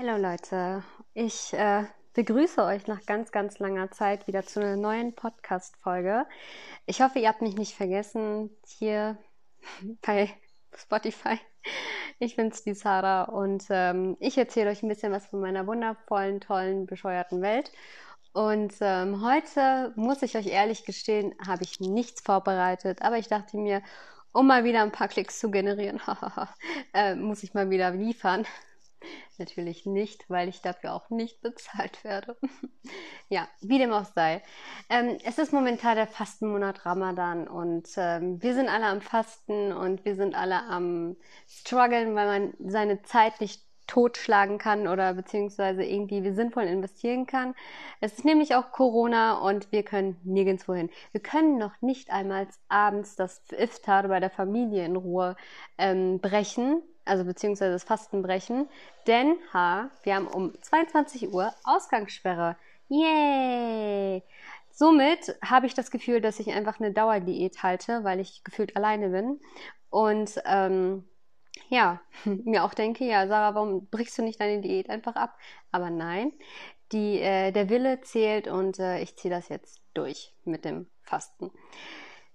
Hallo Leute, ich äh, begrüße euch nach ganz, ganz langer Zeit wieder zu einer neuen Podcast-Folge. Ich hoffe, ihr habt mich nicht vergessen hier bei Spotify. Ich bin's, die Sarah, und ähm, ich erzähle euch ein bisschen was von meiner wundervollen, tollen, bescheuerten Welt. Und ähm, heute, muss ich euch ehrlich gestehen, habe ich nichts vorbereitet, aber ich dachte mir, um mal wieder ein paar Klicks zu generieren, äh, muss ich mal wieder liefern. Natürlich nicht, weil ich dafür auch nicht bezahlt werde. ja, wie dem auch sei. Ähm, es ist momentan der Fastenmonat Ramadan und ähm, wir sind alle am Fasten und wir sind alle am struggeln, weil man seine Zeit nicht totschlagen kann oder beziehungsweise irgendwie sinnvoll investieren kann. Es ist nämlich auch Corona und wir können nirgendwo hin. Wir können noch nicht einmal abends das Iftar bei der Familie in Ruhe ähm, brechen, also beziehungsweise das Fastenbrechen, denn ha, wir haben um 22 Uhr Ausgangssperre. Yay! Somit habe ich das Gefühl, dass ich einfach eine Dauerdiät halte, weil ich gefühlt alleine bin. Und ähm, ja, mir auch denke, ja, Sarah, warum brichst du nicht deine Diät einfach ab? Aber nein, die, äh, der Wille zählt und äh, ich ziehe das jetzt durch mit dem Fasten.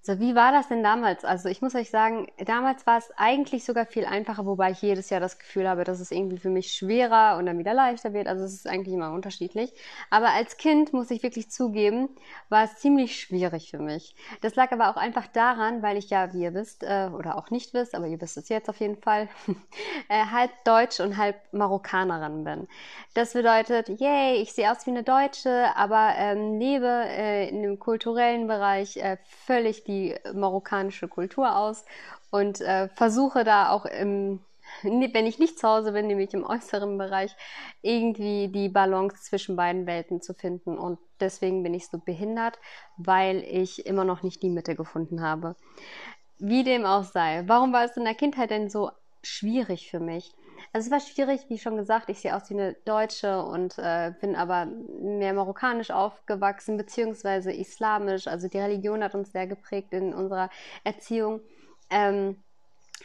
So, wie war das denn damals? Also ich muss euch sagen, damals war es eigentlich sogar viel einfacher, wobei ich jedes Jahr das Gefühl habe, dass es irgendwie für mich schwerer und dann wieder leichter wird. Also es ist eigentlich immer unterschiedlich. Aber als Kind, muss ich wirklich zugeben, war es ziemlich schwierig für mich. Das lag aber auch einfach daran, weil ich ja, wie ihr wisst, äh, oder auch nicht wisst, aber ihr wisst es jetzt auf jeden Fall, äh, halb Deutsch und halb Marokkanerin bin. Das bedeutet, yay, ich sehe aus wie eine Deutsche, aber ähm, lebe äh, in dem kulturellen Bereich äh, völlig die marokkanische Kultur aus und äh, versuche da auch im, wenn ich nicht zu Hause bin, nämlich im äußeren Bereich, irgendwie die Balance zwischen beiden Welten zu finden. Und deswegen bin ich so behindert, weil ich immer noch nicht die Mitte gefunden habe. Wie dem auch sei. Warum war es in der Kindheit denn so schwierig für mich? Also es war schwierig, wie schon gesagt, ich sehe aus wie eine Deutsche und äh, bin aber mehr marokkanisch aufgewachsen, beziehungsweise islamisch. Also die Religion hat uns sehr geprägt in unserer Erziehung. Ähm,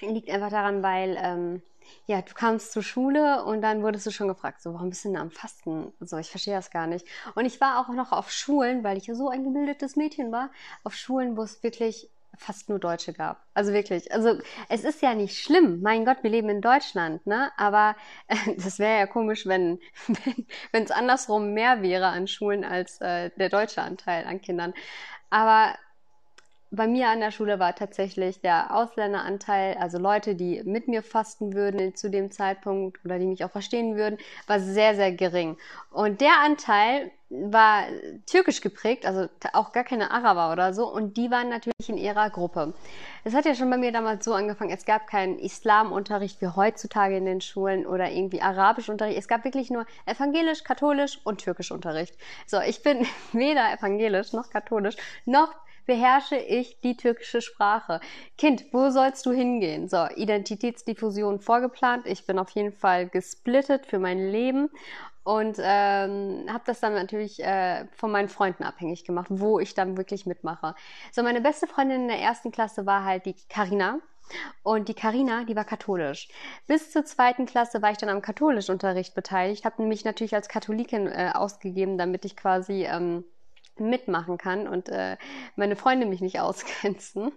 liegt einfach daran, weil ähm, ja, du kamst zur Schule und dann wurdest du schon gefragt, so, warum bist du denn am Fasten? So, ich verstehe das gar nicht. Und ich war auch noch auf Schulen, weil ich ja so ein gebildetes Mädchen war, auf Schulen, wo es wirklich fast nur Deutsche gab. Also wirklich. Also es ist ja nicht schlimm. Mein Gott, wir leben in Deutschland, ne? Aber äh, das wäre ja komisch, wenn wenn es andersrum mehr wäre an Schulen als äh, der deutsche Anteil an Kindern. Aber bei mir an der Schule war tatsächlich der Ausländeranteil, also Leute, die mit mir fasten würden zu dem Zeitpunkt oder die mich auch verstehen würden, war sehr, sehr gering. Und der Anteil war türkisch geprägt, also auch gar keine Araber oder so, und die waren natürlich in ihrer Gruppe. Es hat ja schon bei mir damals so angefangen, es gab keinen Islamunterricht wie heutzutage in den Schulen oder irgendwie Arabischunterricht. Es gab wirklich nur evangelisch, katholisch und türkisch Unterricht. So, ich bin weder evangelisch noch katholisch noch beherrsche ich die türkische Sprache. Kind, wo sollst du hingehen? So, Identitätsdiffusion vorgeplant. Ich bin auf jeden Fall gesplittet für mein Leben und ähm, habe das dann natürlich äh, von meinen Freunden abhängig gemacht, wo ich dann wirklich mitmache. So, meine beste Freundin in der ersten Klasse war halt die Karina. Und die Karina, die war katholisch. Bis zur zweiten Klasse war ich dann am katholischen Unterricht beteiligt, habe mich natürlich als Katholikin äh, ausgegeben, damit ich quasi ähm, mitmachen kann und äh, meine Freunde mich nicht ausgrenzen.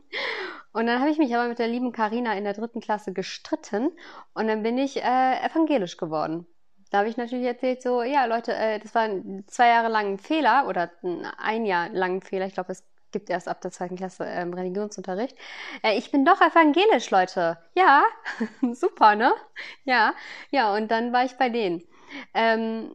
Und dann habe ich mich aber mit der lieben Karina in der dritten Klasse gestritten und dann bin ich äh, evangelisch geworden. Da habe ich natürlich erzählt, so, ja, Leute, äh, das war ein zwei Jahre lang ein Fehler oder ein Jahr lang ein Fehler. Ich glaube, es gibt erst ab der zweiten Klasse ähm, Religionsunterricht. Äh, ich bin doch evangelisch, Leute. Ja, super, ne? Ja, ja, und dann war ich bei denen. Ähm,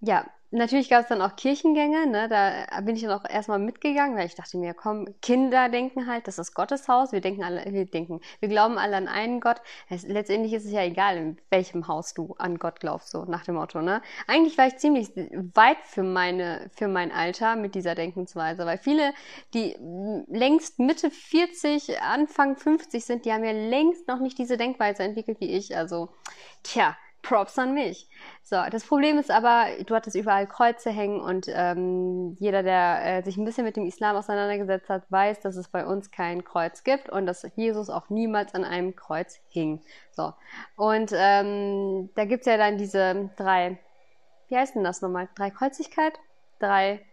ja, Natürlich gab es dann auch Kirchengänge, ne? da bin ich dann auch erstmal mitgegangen, weil ich dachte mir, komm, Kinder denken halt, das ist Gottes Haus, wir denken alle, wir denken, wir glauben alle an einen Gott. Letztendlich ist es ja egal, in welchem Haus du an Gott glaubst, so nach dem Motto, ne? Eigentlich war ich ziemlich weit für meine, für mein Alter mit dieser Denkensweise, weil viele, die längst Mitte 40, Anfang 50 sind, die haben ja längst noch nicht diese Denkweise entwickelt wie ich, also, tja, Props an mich. So, das Problem ist aber, du hattest überall Kreuze hängen und ähm, jeder, der äh, sich ein bisschen mit dem Islam auseinandergesetzt hat, weiß, dass es bei uns kein Kreuz gibt und dass Jesus auch niemals an einem Kreuz hing. So, und ähm, da gibt's ja dann diese drei, wie heißt denn das nochmal? Dreikreuzigkeit? Drei,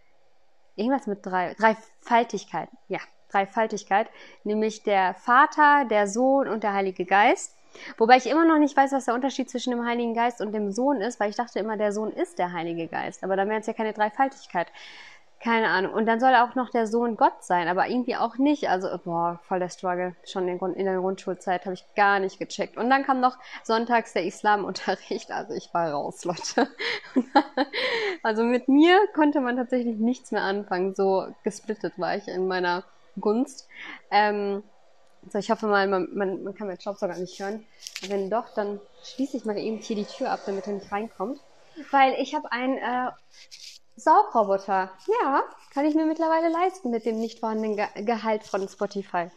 irgendwas mit drei, Dreifaltigkeit, ja, Dreifaltigkeit, nämlich der Vater, der Sohn und der Heilige Geist. Wobei ich immer noch nicht weiß, was der Unterschied zwischen dem Heiligen Geist und dem Sohn ist, weil ich dachte immer, der Sohn ist der Heilige Geist. Aber dann wäre es ja keine Dreifaltigkeit. Keine Ahnung. Und dann soll auch noch der Sohn Gott sein, aber irgendwie auch nicht. Also, boah, voll der Struggle. Schon in der Grundschulzeit habe ich gar nicht gecheckt. Und dann kam noch sonntags der Islamunterricht. Also ich war raus, Leute. also mit mir konnte man tatsächlich nichts mehr anfangen. So gesplittet war ich in meiner Gunst. Ähm, so, ich hoffe mal, man, man, man kann meinen Staubsauger nicht hören. Wenn doch, dann schließe ich mal eben hier die Tür ab, damit er nicht reinkommt. Weil ich habe einen äh, Saugroboter. Ja, kann ich mir mittlerweile leisten mit dem nicht vorhandenen Ge Gehalt von Spotify.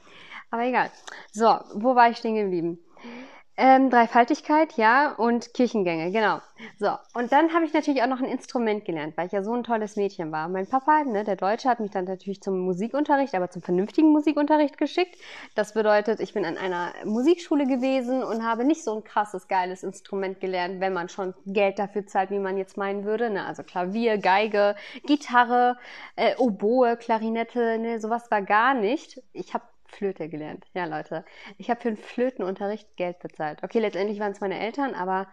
Aber egal. So, wo war ich stehen geblieben? Ähm, Dreifaltigkeit, ja, und Kirchengänge, genau. So, und dann habe ich natürlich auch noch ein Instrument gelernt, weil ich ja so ein tolles Mädchen war. Mein Papa, ne, der Deutsche, hat mich dann natürlich zum Musikunterricht, aber zum vernünftigen Musikunterricht geschickt. Das bedeutet, ich bin an einer Musikschule gewesen und habe nicht so ein krasses, geiles Instrument gelernt, wenn man schon Geld dafür zahlt, wie man jetzt meinen würde. Ne? Also Klavier, Geige, Gitarre, äh, Oboe, Klarinette, ne, sowas war gar nicht. Ich habe Flöte gelernt. Ja, Leute. Ich habe für den Flötenunterricht Geld bezahlt. Okay, letztendlich waren es meine Eltern, aber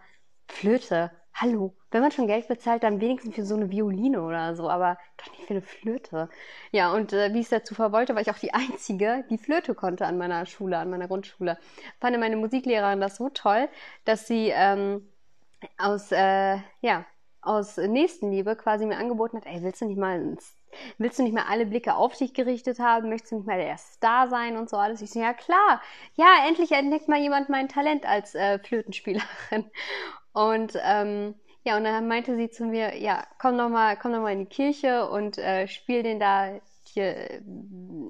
Flöte. Hallo. Wenn man schon Geld bezahlt, dann wenigstens für so eine Violine oder so, aber doch nicht für eine Flöte. Ja, und äh, wie es der Zufall wollte, war ich auch die Einzige, die Flöte konnte an meiner Schule, an meiner Grundschule. Fand meine Musiklehrerin das so toll, dass sie ähm, aus, äh, ja, aus Nächstenliebe quasi mir angeboten hat, ey, willst du nicht mal ins Willst du nicht mehr alle Blicke auf dich gerichtet haben? Möchtest du nicht mehr der Star sein und so alles? Ich so, ja klar. Ja, endlich entdeckt mal jemand mein Talent als äh, Flötenspielerin. Und ähm, ja, und dann meinte sie zu mir, ja, komm noch mal, komm noch mal in die Kirche und äh, spiel den da hier äh,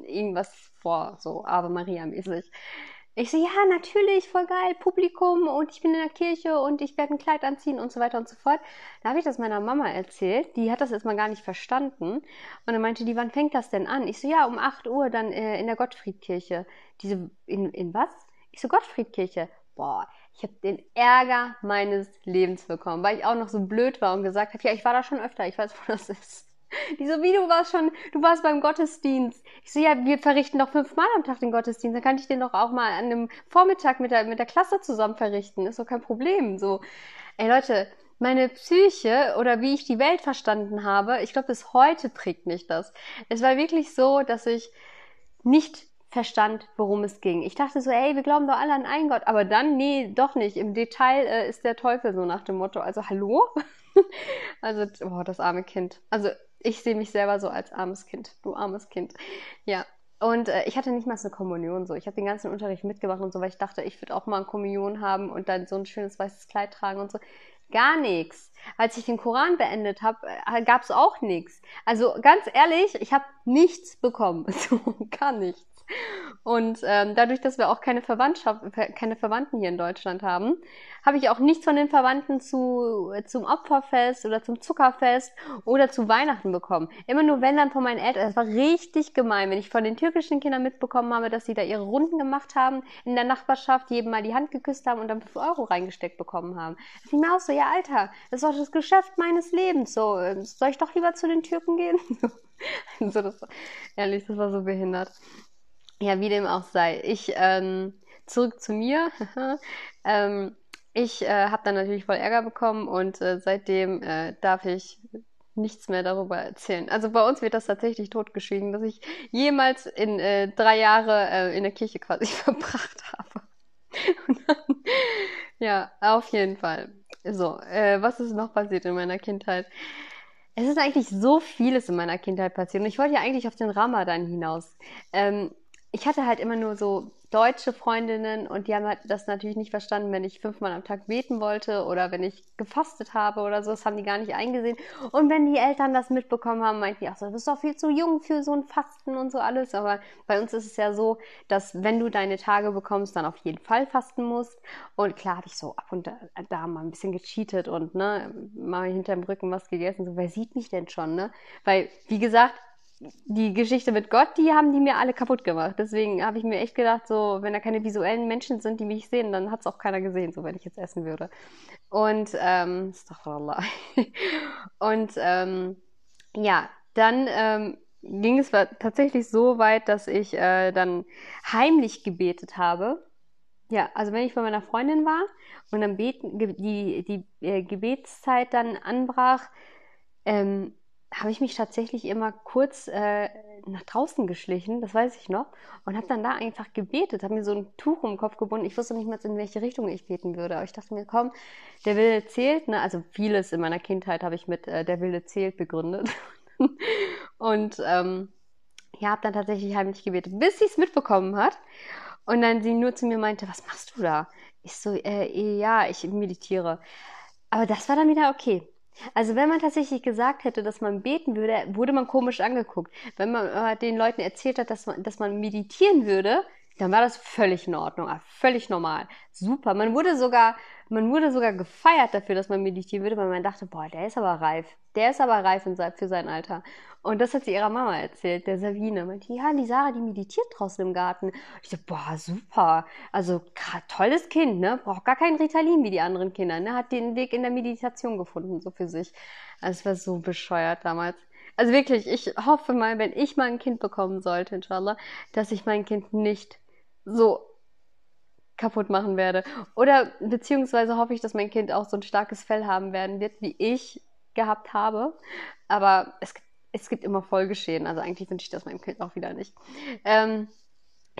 irgendwas vor, so Ave Maria mäßig. Ich so, ja, natürlich, voll geil, Publikum und ich bin in der Kirche und ich werde ein Kleid anziehen und so weiter und so fort. Da habe ich das meiner Mama erzählt, die hat das erstmal gar nicht verstanden. Und dann meinte die, wann fängt das denn an? Ich so, ja, um 8 Uhr dann äh, in der Gottfriedkirche. Diese, in, in was? Ich so, Gottfriedkirche. Boah, ich habe den Ärger meines Lebens bekommen, weil ich auch noch so blöd war und gesagt habe, ja, ich war da schon öfter, ich weiß, wo das ist. Die so, wie du warst schon, du warst beim Gottesdienst. Ich so, ja, wir verrichten doch fünfmal am Tag den Gottesdienst. Dann kann ich den doch auch mal an einem Vormittag mit der, mit der Klasse zusammen verrichten. Ist doch kein Problem. So, ey Leute, meine Psyche oder wie ich die Welt verstanden habe, ich glaube, bis heute prägt mich das. Es war wirklich so, dass ich nicht verstand, worum es ging. Ich dachte so, ey, wir glauben doch alle an einen Gott, aber dann, nee, doch nicht. Im Detail äh, ist der Teufel so nach dem Motto. Also, hallo? also, oh, das arme Kind. Also, ich sehe mich selber so als armes Kind. Du armes Kind. Ja. Und äh, ich hatte nicht mal so eine Kommunion so. Ich habe den ganzen Unterricht mitgemacht und so, weil ich dachte, ich würde auch mal eine Kommunion haben und dann so ein schönes weißes Kleid tragen und so. Gar nichts. Als ich den Koran beendet habe, äh, gab es auch nichts. Also ganz ehrlich, ich habe nichts bekommen. So, gar nichts. Und ähm, dadurch, dass wir auch keine Verwandtschaft, keine Verwandten hier in Deutschland haben, habe ich auch nichts von den Verwandten zu, zum Opferfest oder zum Zuckerfest oder zu Weihnachten bekommen. Immer nur wenn dann von meinen Eltern. Das war richtig gemein, wenn ich von den türkischen Kindern mitbekommen habe, dass sie da ihre Runden gemacht haben, in der Nachbarschaft jedem mal die Hand geküsst haben und dann 5 Euro reingesteckt bekommen haben. Da ich mir auch so, ja Alter, das doch das Geschäft meines Lebens. So, ähm, soll ich doch lieber zu den Türken gehen? so, das, ehrlich, das war so behindert. Ja, wie dem auch sei. Ich, ähm, zurück zu mir. ähm, ich äh, habe dann natürlich voll Ärger bekommen und äh, seitdem äh, darf ich nichts mehr darüber erzählen. Also bei uns wird das tatsächlich totgeschwiegen, dass ich jemals in äh, drei Jahre äh, in der Kirche quasi verbracht habe. Dann, ja, auf jeden Fall. So, äh, was ist noch passiert in meiner Kindheit? Es ist eigentlich so vieles in meiner Kindheit passiert und ich wollte ja eigentlich auf den Ramadan hinaus. Ähm, ich hatte halt immer nur so deutsche Freundinnen und die haben halt das natürlich nicht verstanden, wenn ich fünfmal am Tag beten wollte oder wenn ich gefastet habe oder so. Das haben die gar nicht eingesehen. Und wenn die Eltern das mitbekommen haben, meinten die auch so, du bist doch viel zu jung für so ein Fasten und so alles. Aber bei uns ist es ja so, dass wenn du deine Tage bekommst, dann auf jeden Fall fasten musst. Und klar habe ich so ab und da, mal ein bisschen gecheatet und ne, mal hinterm Rücken was gegessen. So, wer sieht mich denn schon, ne? Weil, wie gesagt, die Geschichte mit Gott, die haben die mir alle kaputt gemacht. Deswegen habe ich mir echt gedacht, so, wenn da keine visuellen Menschen sind, die mich sehen, dann hat es auch keiner gesehen, so wenn ich jetzt essen würde. Und, ähm, Astaghfirullah. Und, ähm, ja, dann ähm, ging es tatsächlich so weit, dass ich äh, dann heimlich gebetet habe. Ja, also wenn ich bei meiner Freundin war und dann beten, die, die äh, Gebetszeit dann anbrach, ähm, habe ich mich tatsächlich immer kurz äh, nach draußen geschlichen, das weiß ich noch, und habe dann da einfach gebetet, habe mir so ein Tuch um den Kopf gebunden. Ich wusste nicht mehr, in welche Richtung ich beten würde. Aber ich dachte mir, komm, der Wille zählt. Ne? Also vieles in meiner Kindheit habe ich mit äh, der Wille zählt begründet. und ähm, ja, habe dann tatsächlich heimlich gebetet, bis sie es mitbekommen hat. Und dann sie nur zu mir meinte, was machst du da? Ich so, äh, ja, ich meditiere. Aber das war dann wieder okay. Also wenn man tatsächlich gesagt hätte, dass man beten würde, wurde man komisch angeguckt. Wenn man äh, den Leuten erzählt hat, dass man, dass man meditieren würde, dann war das völlig in Ordnung, ah, völlig normal. Super. Man wurde sogar, man wurde sogar gefeiert dafür, dass man meditieren würde, weil man dachte, boah, der ist aber reif. Der ist aber reif für sein Alter. Und das hat sie ihrer Mama erzählt, der Sabine. Meinte, ja, die Sarah, die meditiert draußen im Garten. Ich so, boah, super. Also, tolles Kind, ne? Braucht gar keinen Ritalin wie die anderen Kinder, ne? Hat den Weg in der Meditation gefunden, so für sich. Also, es war so bescheuert damals. Also wirklich, ich hoffe mal, wenn ich mal ein Kind bekommen sollte, inshallah, dass ich mein Kind nicht so kaputt machen werde. Oder beziehungsweise hoffe ich, dass mein Kind auch so ein starkes Fell haben werden wird, wie ich gehabt habe. Aber es, es gibt immer Folgeschäden. Also eigentlich wünsche ich das meinem Kind auch wieder nicht. Ähm,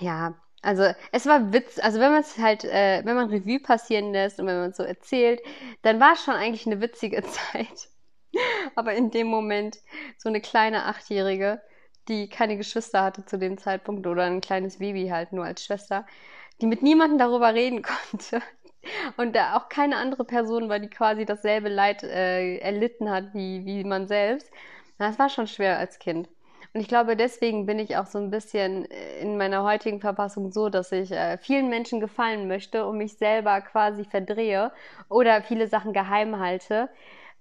ja, also es war Witz, also wenn man es halt, äh, wenn man Revue passieren lässt und wenn man es so erzählt, dann war es schon eigentlich eine witzige Zeit. Aber in dem Moment so eine kleine Achtjährige, die keine Geschwister hatte zu dem Zeitpunkt oder ein kleines Baby halt nur als Schwester, die mit niemandem darüber reden konnte. Und da auch keine andere Person war, die quasi dasselbe Leid äh, erlitten hat wie, wie man selbst. Das war schon schwer als Kind. Und ich glaube, deswegen bin ich auch so ein bisschen in meiner heutigen Verfassung so, dass ich äh, vielen Menschen gefallen möchte und mich selber quasi verdrehe oder viele Sachen geheim halte,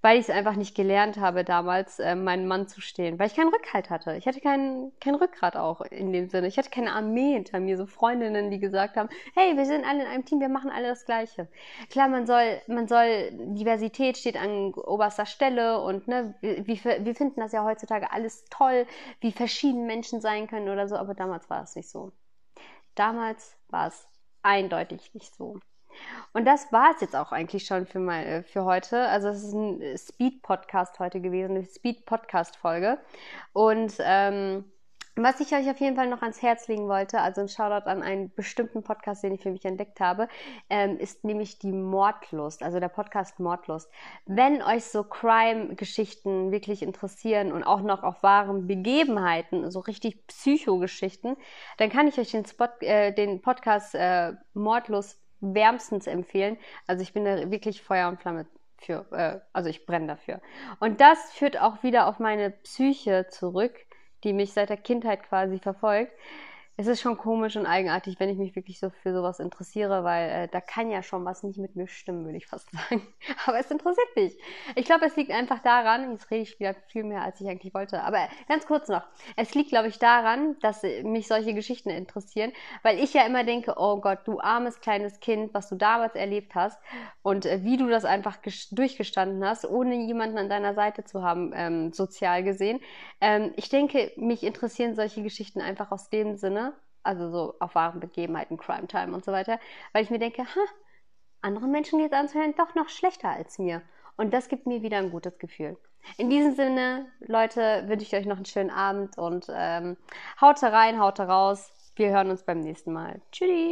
weil ich es einfach nicht gelernt habe, damals äh, meinem Mann zu stehen, weil ich keinen Rückhalt hatte. Ich hatte kein, kein Rückgrat auch in dem Sinne. Ich hatte keine Armee hinter mir, so Freundinnen, die gesagt haben, hey, wir sind alle in einem Team, wir machen alle das Gleiche. Klar, man soll, man soll, Diversität steht an oberster Stelle und ne, wir, wir finden das ja heutzutage alles toll, wie verschieden Menschen sein können oder so, aber damals war es nicht so. Damals war es eindeutig nicht so. Und das war es jetzt auch eigentlich schon für, mal, äh, für heute. Also es ist ein Speed-Podcast heute gewesen, eine Speed-Podcast-Folge. Und ähm, was ich euch auf jeden Fall noch ans Herz legen wollte, also ein Shoutout an einen bestimmten Podcast, den ich für mich entdeckt habe, ähm, ist nämlich die Mordlust, also der Podcast Mordlust. Wenn euch so Crime-Geschichten wirklich interessieren und auch noch auf wahren Begebenheiten, so richtig Psychogeschichten, dann kann ich euch den, Spot, äh, den Podcast äh, Mordlust wärmstens empfehlen. Also ich bin da wirklich Feuer und Flamme für, äh, also ich brenne dafür. Und das führt auch wieder auf meine Psyche zurück, die mich seit der Kindheit quasi verfolgt es ist schon komisch und eigenartig, wenn ich mich wirklich so für sowas interessiere, weil äh, da kann ja schon was nicht mit mir stimmen, würde ich fast sagen. Aber es interessiert mich. Ich glaube, es liegt einfach daran, jetzt rede ich wieder viel mehr, als ich eigentlich wollte. Aber ganz kurz noch. Es liegt, glaube ich, daran, dass mich solche Geschichten interessieren, weil ich ja immer denke, oh Gott, du armes kleines Kind, was du damals erlebt hast und äh, wie du das einfach durchgestanden hast, ohne jemanden an deiner Seite zu haben, ähm, sozial gesehen. Ähm, ich denke, mich interessieren solche Geschichten einfach aus dem Sinne, also so auf wahren Begebenheiten, Crime Time und so weiter, weil ich mir denke, ha, anderen Menschen geht es anscheinend doch noch schlechter als mir. Und das gibt mir wieder ein gutes Gefühl. In diesem Sinne, Leute, wünsche ich euch noch einen schönen Abend und ähm, haut rein, haut raus. Wir hören uns beim nächsten Mal. Tschüssi!